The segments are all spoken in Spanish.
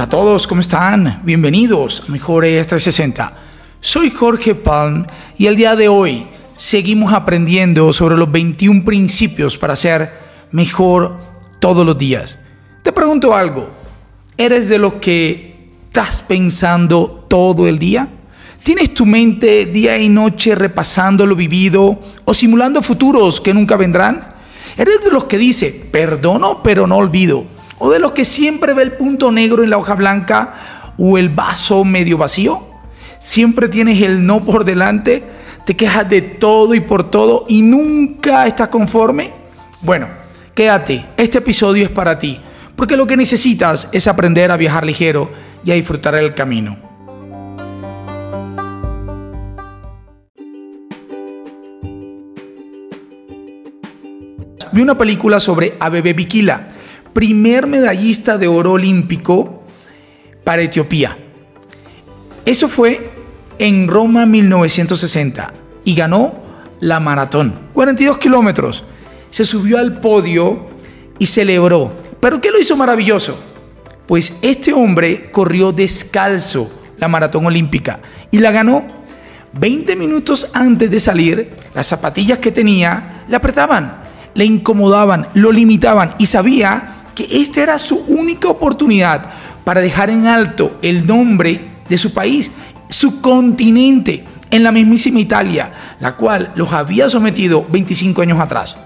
Hola a todos, ¿cómo están? Bienvenidos a Mejores 360. Soy Jorge Palm y el día de hoy seguimos aprendiendo sobre los 21 principios para ser mejor todos los días. Te pregunto algo, ¿eres de los que estás pensando todo el día? ¿Tienes tu mente día y noche repasando lo vivido o simulando futuros que nunca vendrán? ¿Eres de los que dice, perdono pero no olvido? ¿O de los que siempre ve el punto negro en la hoja blanca o el vaso medio vacío? ¿Siempre tienes el no por delante? ¿Te quejas de todo y por todo y nunca estás conforme? Bueno, quédate, este episodio es para ti, porque lo que necesitas es aprender a viajar ligero y a disfrutar el camino. Vi una película sobre Abebe Bikila, primer medallista de oro olímpico para Etiopía. Eso fue en Roma 1960 y ganó la maratón, 42 kilómetros. Se subió al podio y celebró. ¿Pero qué lo hizo maravilloso? Pues este hombre corrió descalzo la maratón olímpica y la ganó 20 minutos antes de salir. Las zapatillas que tenía le apretaban, le incomodaban, lo limitaban y sabía que esta era su única oportunidad para dejar en alto el nombre de su país, su continente, en la mismísima Italia, la cual los había sometido 25 años atrás.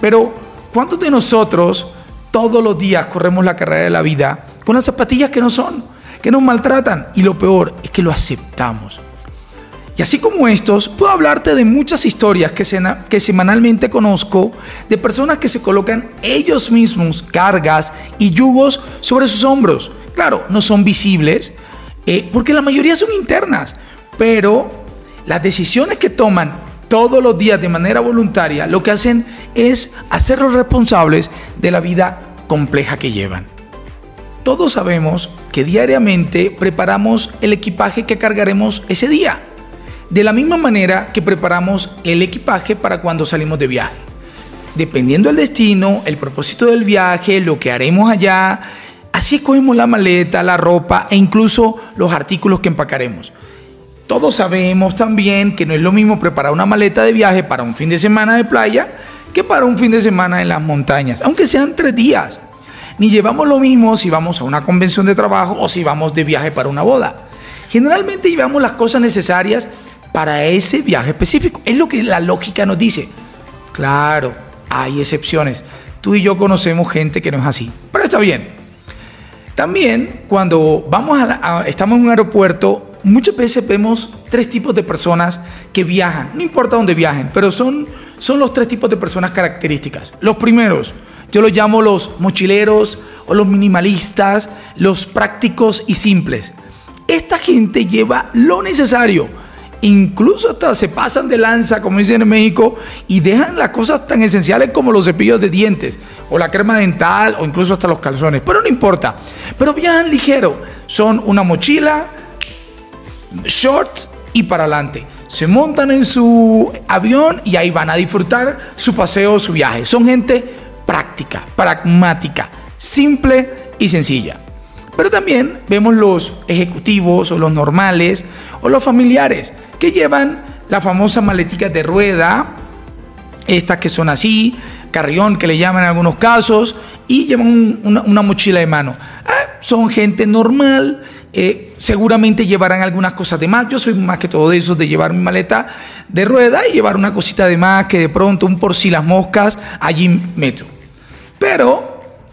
Pero, ¿cuántos de nosotros todos los días corremos la carrera de la vida con las zapatillas que no son, que nos maltratan? Y lo peor es que lo aceptamos. Y así como estos, puedo hablarte de muchas historias que, que semanalmente conozco de personas que se colocan ellos mismos cargas y yugos sobre sus hombros. Claro, no son visibles, eh, porque la mayoría son internas, pero las decisiones que toman todos los días de manera voluntaria lo que hacen es hacerlos responsables de la vida compleja que llevan. Todos sabemos que diariamente preparamos el equipaje que cargaremos ese día, de la misma manera que preparamos el equipaje para cuando salimos de viaje. Dependiendo del destino, el propósito del viaje, lo que haremos allá, Así escogemos la maleta, la ropa e incluso los artículos que empacaremos. Todos sabemos también que no es lo mismo preparar una maleta de viaje para un fin de semana de playa que para un fin de semana en las montañas, aunque sean tres días. Ni llevamos lo mismo si vamos a una convención de trabajo o si vamos de viaje para una boda. Generalmente llevamos las cosas necesarias para ese viaje específico. Es lo que la lógica nos dice. Claro, hay excepciones. Tú y yo conocemos gente que no es así. Pero está bien. También cuando vamos a, estamos en un aeropuerto, muchas veces vemos tres tipos de personas que viajan, no importa dónde viajen, pero son, son los tres tipos de personas características. Los primeros, yo los llamo los mochileros o los minimalistas, los prácticos y simples. Esta gente lleva lo necesario incluso hasta se pasan de lanza, como dicen en México, y dejan las cosas tan esenciales como los cepillos de dientes, o la crema dental, o incluso hasta los calzones. Pero no importa. Pero viajan ligero. Son una mochila, shorts y para adelante. Se montan en su avión y ahí van a disfrutar su paseo, su viaje. Son gente práctica, pragmática, simple y sencilla. Pero también vemos los ejecutivos o los normales o los familiares que llevan la famosa maletica de rueda, estas que son así, carrión que le llaman en algunos casos, y llevan una, mochila de mano. Ah, son gente normal, eh, seguramente llevarán algunas cosas de más. Yo soy más que todo de esos de llevar mi maleta de rueda y llevar una cosita de más que de pronto un por si las moscas allí meto. Pero,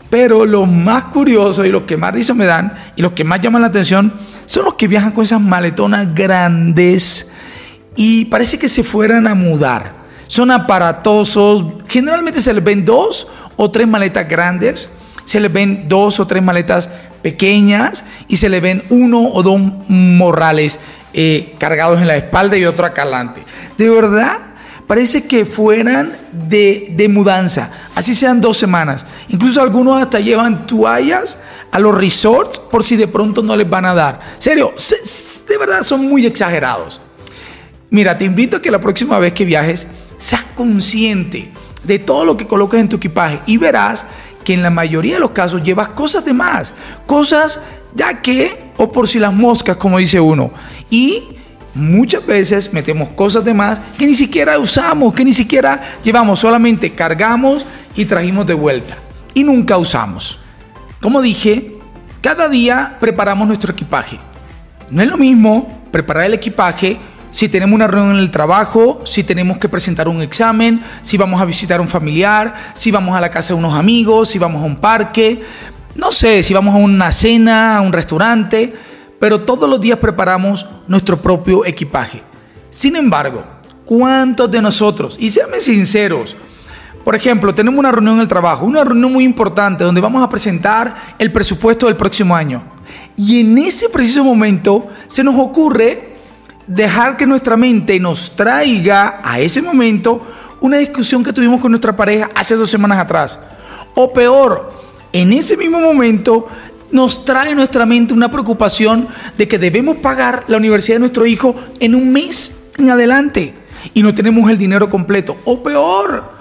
pero los más curiosos y los que más risa me dan y los que más llaman la atención son los que viajan con esas maletonas grandes y parece que se fueran a mudar. Son aparatosos, generalmente se les ven dos o tres maletas grandes, se les ven dos o tres maletas pequeñas y se les ven uno o dos morrales eh, cargados en la espalda y otro acá adelante. De verdad, parece que fueran de, de, mudanza, así sean dos semanas. Incluso algunos hasta llevan toallas a los resorts por si de pronto no les van a dar. Serio, de verdad son muy exagerados. Mira, te invito a que la próxima vez que viajes seas consciente de todo lo que colocas en tu equipaje y verás que en la mayoría de los casos llevas cosas de más, cosas ya que, o por si las moscas, como dice uno. Y muchas veces metemos cosas de más que ni siquiera usamos, que ni siquiera llevamos, solamente cargamos y trajimos de vuelta. Y nunca usamos. Como dije, cada día preparamos nuestro equipaje. No es lo mismo preparar el equipaje si tenemos una reunión en el trabajo, si tenemos que presentar un examen, si vamos a visitar a un familiar, si vamos a la casa de unos amigos, si vamos a un parque, no sé, si vamos a una cena, a un restaurante, pero todos los días preparamos nuestro propio equipaje. Sin embargo, ¿cuántos de nosotros, y seamos sinceros, por ejemplo, tenemos una reunión en el trabajo, una reunión muy importante donde vamos a presentar el presupuesto del próximo año. Y en ese preciso momento se nos ocurre dejar que nuestra mente nos traiga a ese momento una discusión que tuvimos con nuestra pareja hace dos semanas atrás. O peor, en ese mismo momento nos trae a nuestra mente una preocupación de que debemos pagar la universidad de nuestro hijo en un mes en adelante y no tenemos el dinero completo. O peor,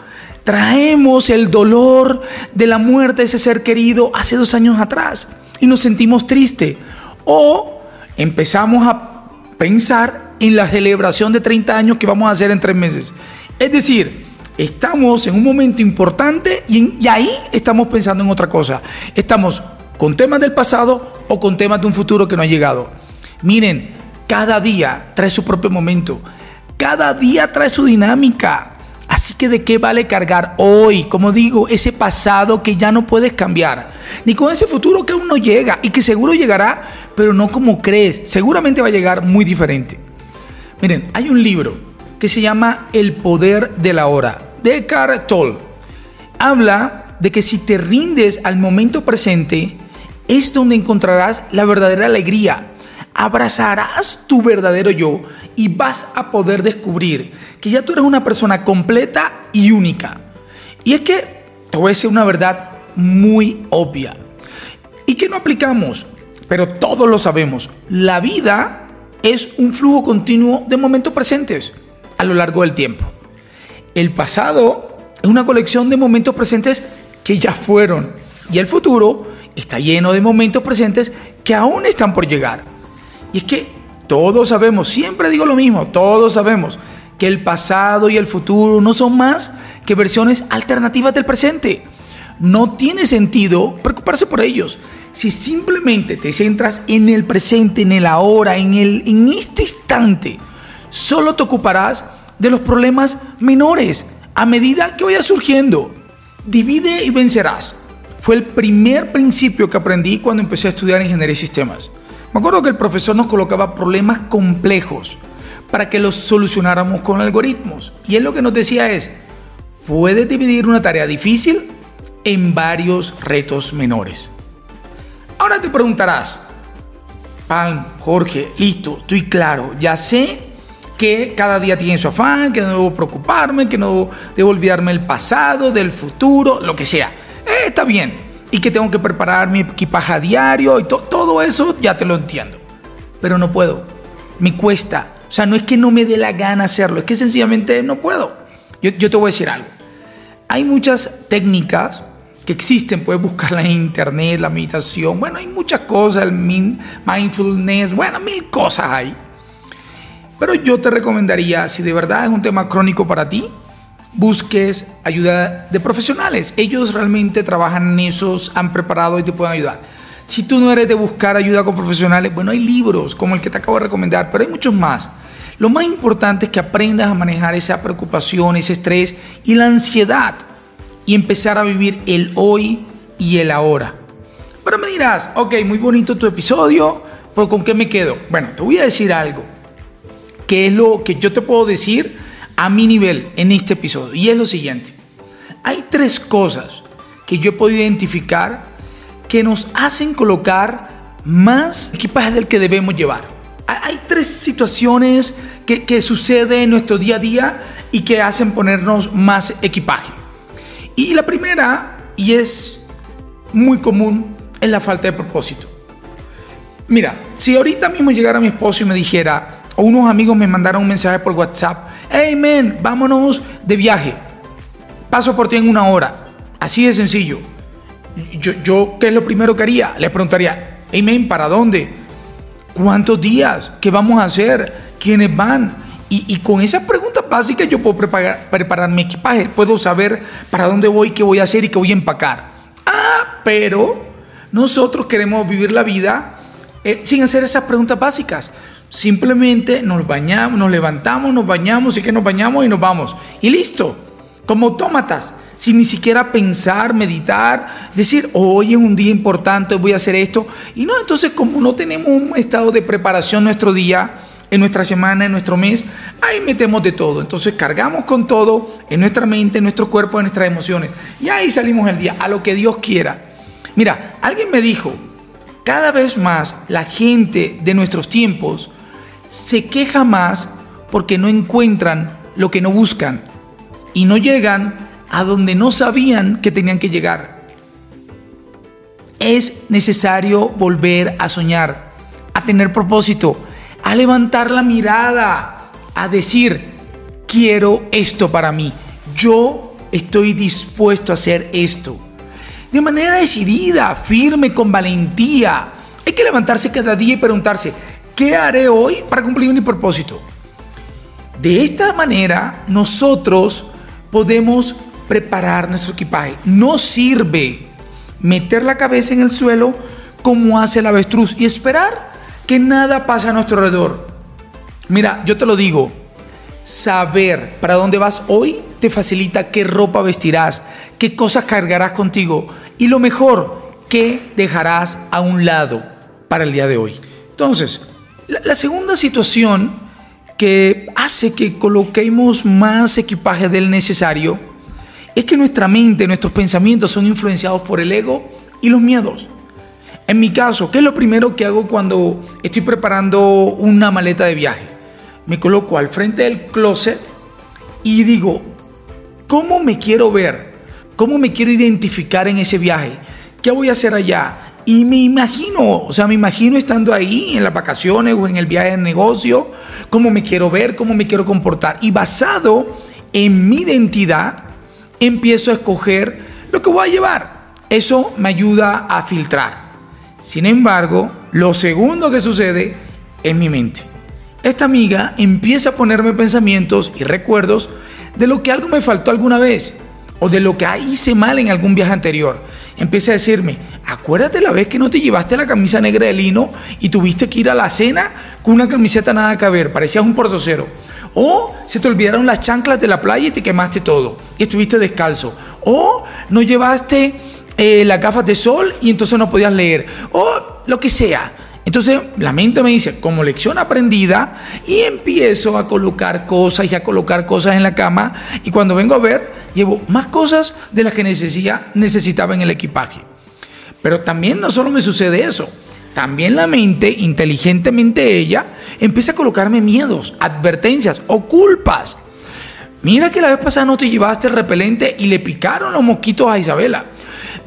traemos el dolor de la muerte de ese ser querido hace dos años atrás y nos sentimos tristes. O empezamos a pensar en la celebración de 30 años que vamos a hacer en tres meses. Es decir, estamos en un momento importante y, y ahí estamos pensando en otra cosa. Estamos con temas del pasado o con temas de un futuro que no ha llegado. Miren, cada día trae su propio momento. Cada día trae su dinámica. Así que de qué vale cargar hoy, como digo, ese pasado que ya no puedes cambiar, ni con ese futuro que aún no llega y que seguro llegará, pero no como crees, seguramente va a llegar muy diferente. Miren, hay un libro que se llama El poder de la hora, de Eckhart Tolle. Habla de que si te rindes al momento presente, es donde encontrarás la verdadera alegría. Abrazarás tu verdadero yo y vas a poder descubrir que ya tú eres una persona completa y única. Y es que te voy a decir una verdad muy obvia y que no aplicamos, pero todos lo sabemos. La vida es un flujo continuo de momentos presentes a lo largo del tiempo. El pasado es una colección de momentos presentes que ya fueron y el futuro está lleno de momentos presentes que aún están por llegar. Y es que todos sabemos, siempre digo lo mismo, todos sabemos que el pasado y el futuro no son más que versiones alternativas del presente. No tiene sentido preocuparse por ellos. Si simplemente te centras en el presente, en el ahora, en, el, en este instante, solo te ocuparás de los problemas menores a medida que vaya surgiendo. Divide y vencerás. Fue el primer principio que aprendí cuando empecé a estudiar ingeniería y sistemas. Me acuerdo que el profesor nos colocaba problemas complejos para que los solucionáramos con algoritmos. Y él lo que nos decía es, puedes dividir una tarea difícil en varios retos menores. Ahora te preguntarás, Palm, Jorge, listo, estoy claro, ya sé que cada día tiene su afán, que no debo preocuparme, que no debo olvidarme del pasado, del futuro, lo que sea. Eh, está bien, y que tengo que preparar mi equipaje a diario y todo eso ya te lo entiendo. Pero no puedo. Me cuesta. O sea, no es que no me dé la gana hacerlo, es que sencillamente no puedo. Yo, yo te voy a decir algo. Hay muchas técnicas que existen, puedes buscarlas en internet, la meditación, bueno, hay muchas cosas, el mindfulness, bueno, mil cosas hay. Pero yo te recomendaría, si de verdad es un tema crónico para ti, busques ayuda de profesionales. Ellos realmente trabajan en esos, han preparado y te pueden ayudar. Si tú no eres de buscar ayuda con profesionales, bueno, hay libros como el que te acabo de recomendar, pero hay muchos más. Lo más importante es que aprendas a manejar esa preocupación, ese estrés y la ansiedad y empezar a vivir el hoy y el ahora. Pero me dirás, ok, muy bonito tu episodio, pero ¿con qué me quedo? Bueno, te voy a decir algo. ¿Qué es lo que yo te puedo decir? A mi nivel en este episodio. Y es lo siguiente. Hay tres cosas que yo he podido identificar que nos hacen colocar más equipaje del que debemos llevar. Hay tres situaciones que, que suceden en nuestro día a día y que hacen ponernos más equipaje. Y la primera, y es muy común, es la falta de propósito. Mira, si ahorita mismo llegara mi esposo y me dijera, o unos amigos me mandaron un mensaje por WhatsApp, hey vámonos de viaje. Paso por ti en una hora. Así de sencillo. Yo, yo, ¿qué es lo primero que haría? Le preguntaría, Amén. ¿Para dónde? ¿Cuántos días? ¿Qué vamos a hacer? ¿Quiénes van? Y, con esas preguntas básicas yo puedo preparar, preparar mi equipaje. Puedo saber para dónde voy, qué voy a hacer y qué voy a empacar. Ah, pero nosotros queremos vivir la vida eh, sin hacer esas preguntas básicas. Simplemente nos bañamos, nos levantamos, nos bañamos y que nos bañamos y nos vamos. Y listo, como autómatas, sin ni siquiera pensar, meditar, decir, hoy es un día importante, voy a hacer esto. Y no, entonces como no tenemos un estado de preparación nuestro día, en nuestra semana, en nuestro mes, ahí metemos de todo. Entonces cargamos con todo en nuestra mente, en nuestro cuerpo, en nuestras emociones. Y ahí salimos el día, a lo que Dios quiera. Mira, alguien me dijo, cada vez más la gente de nuestros tiempos se queja más porque no encuentran lo que no buscan y no llegan a donde no sabían que tenían que llegar. Es necesario volver a soñar, a tener propósito, a levantar la mirada, a decir, quiero esto para mí, yo estoy dispuesto a hacer esto. De manera decidida, firme, con valentía. Hay que levantarse cada día y preguntarse, ¿qué haré hoy para cumplir mi propósito? De esta manera, nosotros podemos preparar nuestro equipaje. No sirve meter la cabeza en el suelo como hace el avestruz y esperar que nada pase a nuestro alrededor. Mira, yo te lo digo, saber para dónde vas hoy te facilita qué ropa vestirás, qué cosas cargarás contigo y lo mejor, qué dejarás a un lado para el día de hoy. Entonces, la, segunda situación que hace que coloquemos más equipaje del necesario es que nuestra mente, nuestros pensamientos son influenciados por el ego y los miedos. En mi caso, ¿qué es lo primero que hago cuando estoy preparando una maleta de viaje? Me coloco al frente del closet y digo, ¿cómo me quiero ver? ¿Cómo me quiero identificar en ese viaje? ¿Qué voy a hacer allá? Y me imagino, o sea, me imagino estando ahí en las vacaciones o en el viaje de negocio, cómo me quiero ver, cómo me quiero comportar. Y basado en mi identidad, empiezo a escoger lo que voy a llevar. Eso me ayuda a filtrar. Sin embargo, lo segundo que sucede es mi mente. Esta amiga empieza a ponerme pensamientos y recuerdos de lo que algo me faltó alguna vez o de lo que hice mal en algún viaje anterior. Empieza a decirme, acuérdate la vez que no te llevaste la camisa negra de lino y tuviste que ir a la cena con una camiseta nada que ver, parecías un portocero. O se te olvidaron las chanclas de la playa y te quemaste todo y estuviste descalzo. O no llevaste eh, las gafas de sol y entonces no podías leer, o lo que sea. Entonces la mente me dice, como lección aprendida, y empiezo a colocar cosas y a colocar cosas en la cama, y cuando vengo a ver, llevo más cosas de las que necesitaba en el equipaje. Pero también no solo me sucede eso, también la mente, inteligentemente ella, empieza a colocarme miedos, advertencias o culpas. Mira que la vez pasada no te llevaste el repelente y le picaron los mosquitos a Isabela.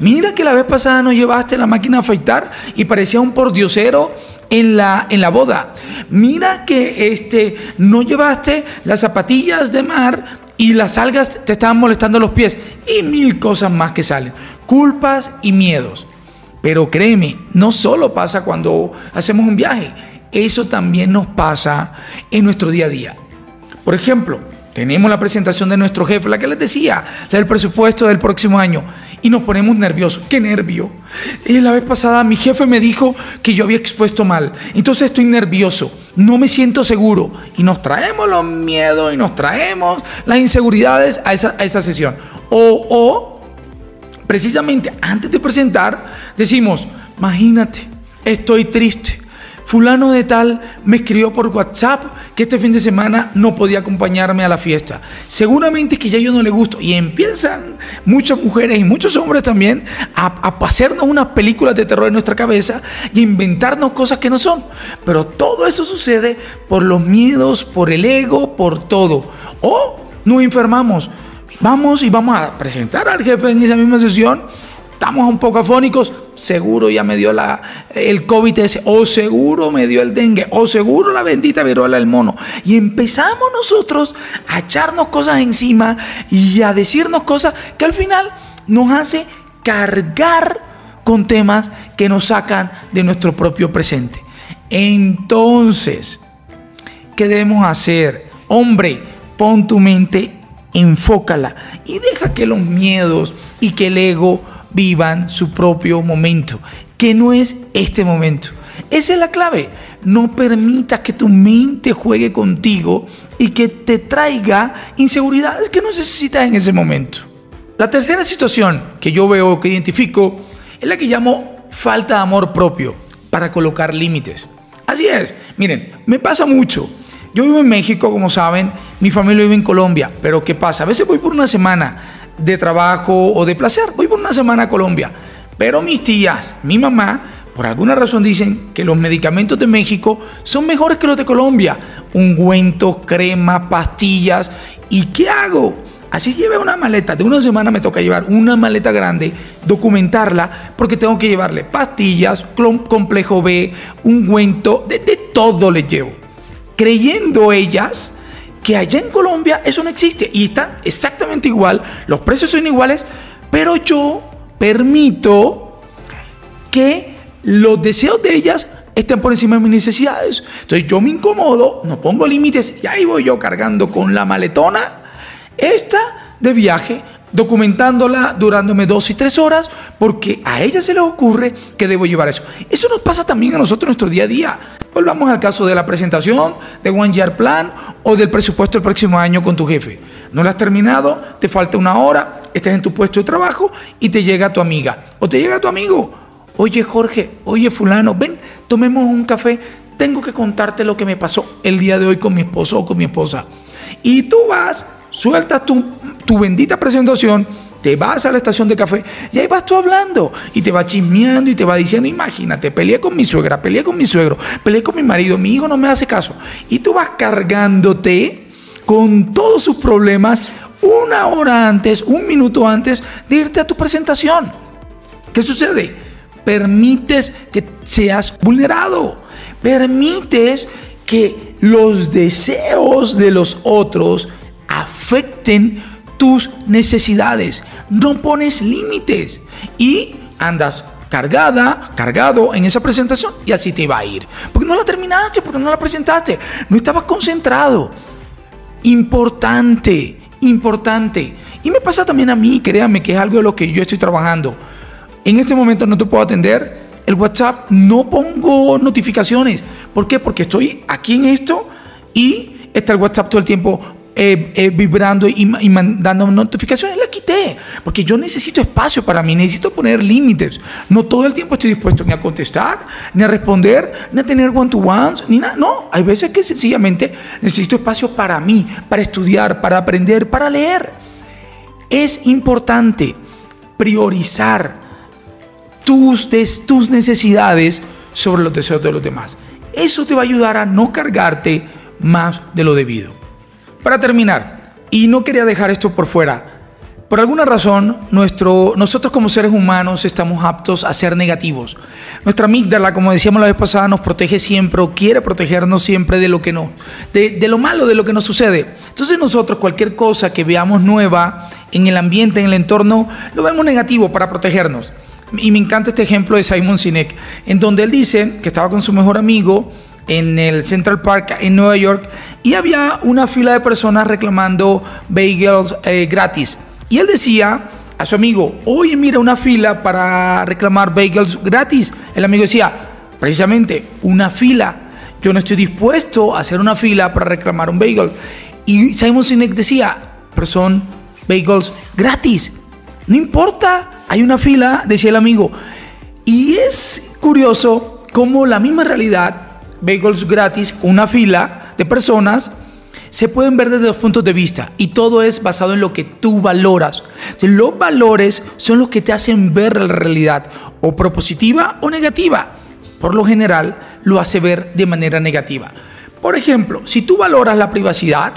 Mira que la vez pasada no llevaste la máquina a afeitar y parecía un pordiosero en la, en la boda. Mira que este, no llevaste las zapatillas de mar y las algas te estaban molestando los pies. Y mil cosas más que salen. Culpas y miedos. Pero créeme, no solo pasa cuando hacemos un viaje. Eso también nos pasa en nuestro día a día. Por ejemplo, tenemos la presentación de nuestro jefe, la que les decía, del presupuesto del próximo año y nos ponemos nerviosos. ¡Qué nervio! Y la vez pasada mi jefe me dijo que yo había expuesto mal. Entonces estoy nervioso, no me siento seguro. Y nos traemos los miedos y nos traemos las inseguridades a esa, a esa sesión. O, o, precisamente antes de presentar, decimos, imagínate, estoy triste fulano de tal me escribió por WhatsApp que este fin de semana no podía acompañarme a la fiesta. Seguramente es que ya yo no le gusto. Y empiezan muchas mujeres y muchos hombres también a, a hacernos unas películas de terror en nuestra cabeza y inventarnos cosas que no son. Pero todo eso sucede por los miedos, por el ego, por todo. O nos enfermamos. Vamos y vamos a presentar al jefe en esa misma sesión estamos un poco afónicos, seguro ya me dio la, el COVID ese, o seguro me dio el dengue, o seguro la bendita viruela del mono. Y empezamos nosotros a echarnos cosas encima y a decirnos cosas que al final nos hace cargar con temas que nos sacan de nuestro propio presente. Entonces, ¿qué debemos hacer? Hombre, pon tu mente, enfócala y deja que los miedos y que el ego vivan su propio momento, que no es este momento. Esa es la clave. No permitas que tu mente juegue contigo y que te traiga inseguridades que no necesitas en ese momento. La tercera situación que yo veo, que identifico, es la que llamo falta de amor propio para colocar límites. Así es, miren, me pasa mucho. Yo vivo en México, como saben, mi familia vive en Colombia, pero ¿qué pasa? A veces voy por una semana de trabajo o de placer, voy por una semana a Colombia, pero mis tías, mi mamá, por alguna razón dicen que los medicamentos de México son mejores que los de Colombia. Ungüentos, crema, pastillas. ¿Y qué hago? Así llevé una maleta. De una semana me toca llevar una maleta grande, documentarla, porque tengo que llevarle pastillas, complejo B, ungüento, de, de todo le llevo. Creyendo ellas que allá en Colombia eso no existe. Y está exactamente igual, los precios son iguales, pero yo permito que los deseos de ellas estén por encima de mis necesidades. Entonces yo me incomodo, no pongo límites y ahí voy yo cargando con la maletona esta de viaje, documentándola durándome dos y tres horas, porque a ella se le ocurre que debo llevar eso. Eso nos pasa también a nosotros en nuestro día a día. Volvamos al caso de la presentación, de One Year Plan o del presupuesto del próximo año con tu jefe. No lo has terminado, te falta una hora, estás en tu puesto de trabajo y te llega tu amiga o te llega tu amigo Oye Jorge, oye fulano, ven, tomemos un café. Tengo que contarte lo que me pasó el día de hoy con mi esposo o con mi esposa. Y tú vas, sueltas tu, tu bendita presentación, te vas a la estación de café y ahí vas tú hablando y te va chismeando y te va diciendo, imagínate, peleé con mi suegra, peleé con mi suegro, peleé con mi marido, mi hijo no me hace caso. Y tú vas cargándote con todos sus problemas una hora antes, un minuto antes de irte a tu presentación. ¿Qué sucede? permites que seas vulnerado, permites que los deseos de los otros afecten tus necesidades, no pones límites y andas cargada, cargado en esa presentación y así te va a ir. Porque no la terminaste, porque no la presentaste, no estabas concentrado. Importante, importante. Y me pasa también a mí, créanme que es algo de lo que yo estoy trabajando en este momento no te puedo atender, el WhatsApp no pongo notificaciones. ¿Por qué? Porque estoy aquí en esto y está el WhatsApp todo el tiempo eh, eh, vibrando y, y, mandando notificaciones. La quité, porque yo necesito espacio para mí, necesito poner límites. No todo el tiempo estoy dispuesto ni a contestar, ni a responder, ni a tener one-to-ones, ni nada. No, hay veces que sencillamente necesito espacio para mí, para estudiar, para aprender, para leer. Es importante priorizar tus, tus necesidades sobre los deseos de los demás. Eso te va a ayudar a no cargarte más de lo debido. Para terminar, y no quería dejar esto por fuera, por alguna razón, nuestro, nosotros como seres humanos estamos aptos a ser negativos. Nuestra amígdala, como decíamos la vez pasada, nos protege siempre o quiere protegernos siempre de lo que no, de, de lo malo, de lo que nos sucede. Entonces nosotros cualquier cosa que veamos nueva en el ambiente, en el entorno, lo vemos negativo para protegernos. Y me encanta este ejemplo de Simon Sinek, en donde él dice que estaba con su mejor amigo en el Central Park en Nueva York y había una fila de personas reclamando bagels eh, gratis. Y él decía a su amigo, oye, mira una fila para reclamar bagels gratis. El amigo decía, precisamente, una fila. Yo no estoy dispuesto a hacer una fila para reclamar un bagel. Y Simon Sinek decía, pero son bagels gratis. No importa, hay una fila, decía el amigo. Y es curioso cómo la misma realidad, bagels gratis, una fila de personas, se pueden ver desde dos puntos de vista y todo es basado en lo que tú valoras. Los valores son los que te hacen ver la realidad, o propositiva o negativa. Por lo general, lo hace ver de manera negativa. Por ejemplo, si tú valoras la privacidad,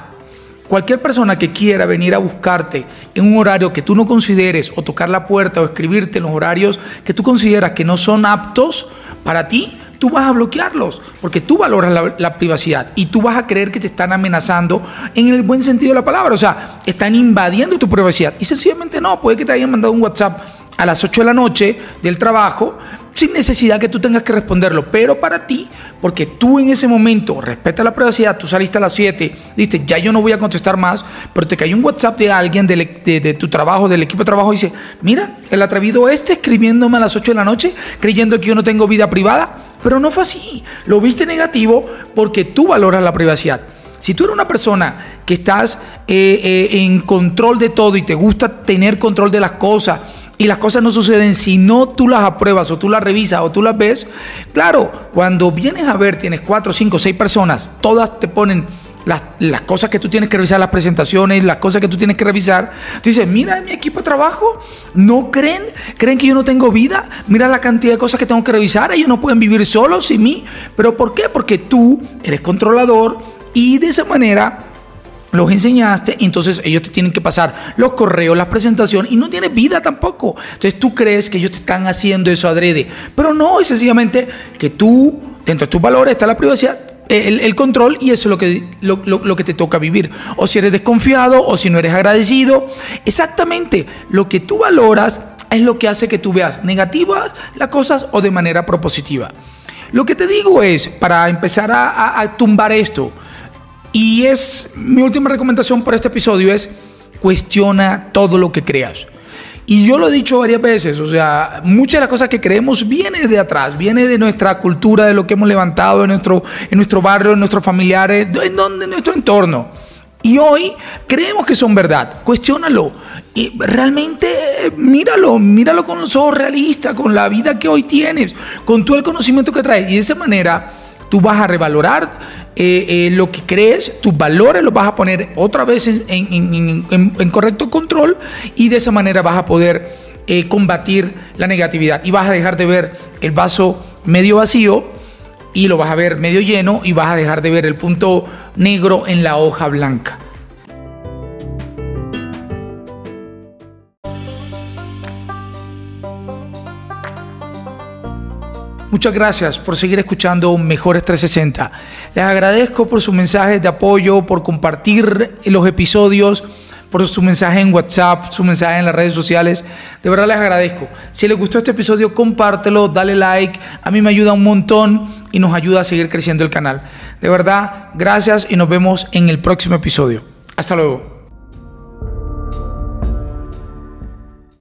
Cualquier persona que quiera venir a buscarte en un horario que tú no consideres o tocar la puerta o escribirte en los horarios que tú consideras que no son aptos para ti, tú vas a bloquearlos porque tú valoras la, privacidad y tú vas a creer que te están amenazando en el buen sentido de la palabra. O sea, están invadiendo tu privacidad y sencillamente no, puede que te hayan mandado un WhatsApp a las 8 de la noche del trabajo sin necesidad que tú tengas que responderlo, pero para ti, porque tú en ese momento respeta la privacidad, tú saliste a las 7, dices, ya yo no voy a contestar más, pero te cayó un WhatsApp de alguien de, de, tu trabajo, del equipo de trabajo, y dice, mira, el atrevido este escribiéndome a las 8 de la noche, creyendo que yo no tengo vida privada, pero no fue así, lo viste negativo porque tú valoras la privacidad. Si tú eres una persona que estás eh, eh, en control de todo y te gusta tener control de las cosas, y las cosas no suceden si no tú las apruebas o tú las revisas o tú las ves, claro, cuando vienes a ver, tienes cuatro, cinco, seis personas, todas te ponen las, las, cosas que tú tienes que revisar, las presentaciones, las cosas que tú tienes que revisar. Tú dices, mira mi equipo de trabajo, ¿no creen? ¿Creen que yo no tengo vida? Mira la cantidad de cosas que tengo que revisar, ellos no pueden vivir solos sin mí. ¿Pero por qué? Porque tú eres controlador y de esa manera los enseñaste, entonces ellos te tienen que pasar los correos, la presentación y no tienes vida tampoco. Entonces tú crees que ellos te están haciendo eso adrede, pero no, es sencillamente que tú, dentro de tus valores está la privacidad, el, control y eso es lo que, lo, que te toca vivir. O si eres desconfiado o si no eres agradecido. Exactamente, lo que tú valoras es lo que hace que tú veas negativas las cosas o de manera propositiva. Lo que te digo es, para empezar a tumbar esto, y es mi última recomendación para este episodio es cuestiona todo lo que creas. Y yo lo he dicho varias veces, o sea, muchas de las cosas que creemos viene de atrás, viene de nuestra cultura, de lo que hemos levantado en nuestro, en nuestro barrio, en nuestros familiares, en, donde, en nuestro entorno. Y hoy creemos que son verdad. Cuestiónalo. Y realmente míralo, míralo con los ojos realistas, con la vida que hoy tienes, con todo el conocimiento que traes. Y de esa manera tú vas a revalorar eh, eh, lo que crees, tus valores los vas a poner otra vez en, correcto control y de esa manera vas a poder eh, combatir la negatividad y vas a dejar de ver el vaso medio vacío y lo vas a ver medio lleno y vas a dejar de ver el punto negro en la hoja blanca. Muchas gracias por seguir escuchando Mejores 360. Les agradezco por sus mensajes de apoyo, por compartir los episodios, por su mensaje en WhatsApp, su mensaje en las redes sociales. De verdad les agradezco. Si les gustó este episodio, compártelo, dale like. A mí me ayuda un montón y nos ayuda a seguir creciendo el canal. De verdad, gracias y nos vemos en el próximo episodio. Hasta luego.